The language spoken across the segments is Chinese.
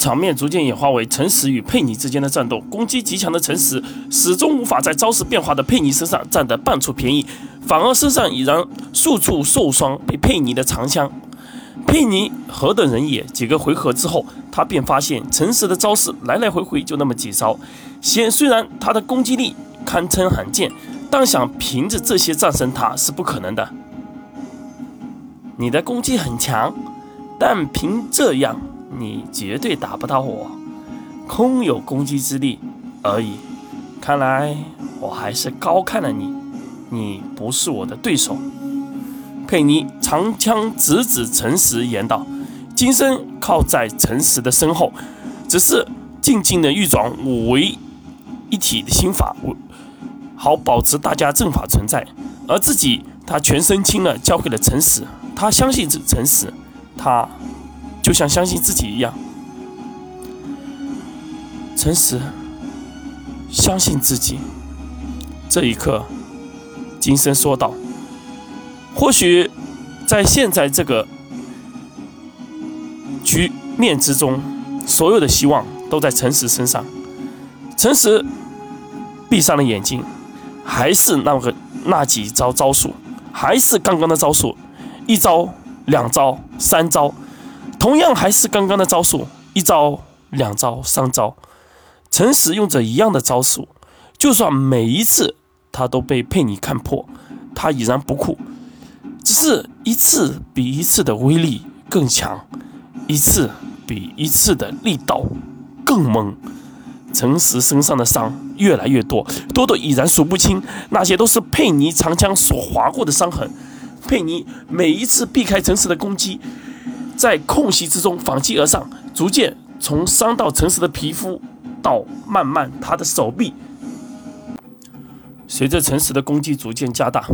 场面逐渐演化为诚实与佩妮之间的战斗。攻击极强的诚实始终无法在招式变化的佩妮身上占得半处便宜，反而身上已然数处受伤，被佩妮的长枪。佩妮何等人也？几个回合之后，他便发现诚实的招式来来回回就那么几招。显虽然他的攻击力堪称罕见，但想凭着这些战胜他是不可能的。你的攻击很强，但凭这样。你绝对打不到我，空有攻击之力而已。看来我还是高看了你，你不是我的对手。佩妮长枪直指陈实，言道：“金身靠在陈实的身后，只是静静的运转五为一体的心法，好保持大家阵法存在。而自己，他全身轻了，交给了陈实。他相信这陈实，他。”就像相信自己一样，诚实，相信自己。这一刻，金生说道：“或许，在现在这个局面之中，所有的希望都在诚实身上。诚实闭上了眼睛，还是那个那几招招数，还是刚刚的招数，一招、两招、三招。”同样还是刚刚的招数，一招、两招、三招，诚实用着一样的招数，就算每一次他都被佩妮看破，他已然不酷，只是一次比一次的威力更强，一次比一次的力道更猛。诚实身上的伤越来越多，多的已然数不清，那些都是佩妮长枪所划过的伤痕。佩妮每一次避开诚实的攻击。在空隙之中反击而上，逐渐从伤到诚实的皮肤，到慢慢他的手臂。随着诚实的攻击逐渐加大，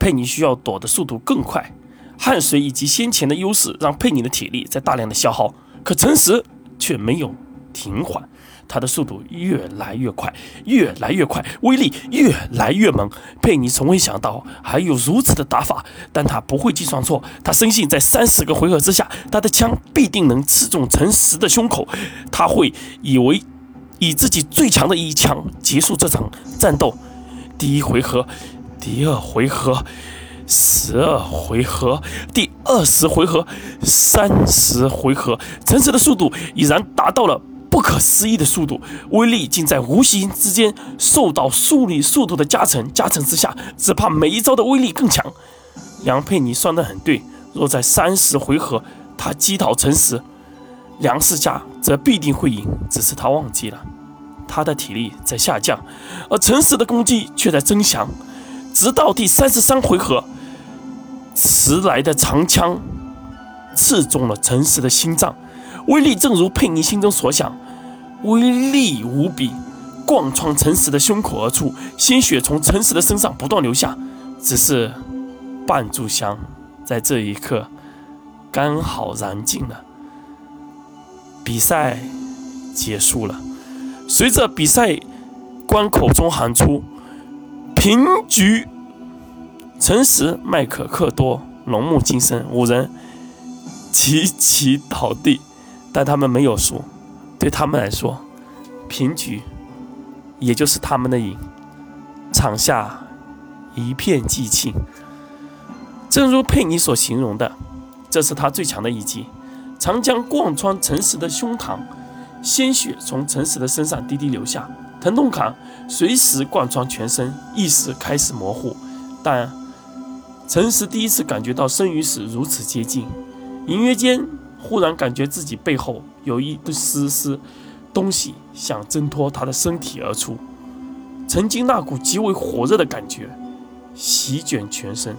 佩妮需要躲的速度更快。汗水以及先前的优势让佩妮的体力在大量的消耗，可诚实却没有停缓。他的速度越来越快，越来越快，威力越来越猛。佩妮从未想到还有如此的打法，但他不会计算错。他深信，在三十个回合之下，他的枪必定能刺中陈实的胸口。他会以为以自己最强的一枪结束这场战斗。第一回合，第二回合，十二回合，第二十回合，三十回合，陈实的速度已然达到了。不可思议的速度，威力竟在无形之间受到速率速度的加成，加成之下，只怕每一招的威力更强。梁佩妮算得很对，若在三十回合他击倒陈实，梁世家则必定会赢。只是他忘记了，他的体力在下降，而陈实的攻击却在增强。直到第三十三回合，迟来的长枪刺中了陈实的心脏。威力正如佩妮心中所想，威力无比，贯穿诚实的胸口而出，鲜血从诚实的身上不断流下。只是半炷香在这一刻刚好燃尽了，比赛结束了。随着比赛官口中喊出平局，诚实、麦克克多、龙木金生五人齐齐倒地。但他们没有输，对他们来说，平局也就是他们的赢。场下一片寂静。正如佩妮所形容的，这是他最强的一击，长枪贯穿陈实的胸膛，鲜血从陈实的身上滴滴流下，疼痛感随时贯穿全身，意识开始模糊。但陈实第一次感觉到生与死如此接近，隐约间。忽然感觉自己背后有一丝丝东西想挣脱他的身体而出，曾经那股极为火热的感觉席卷全身。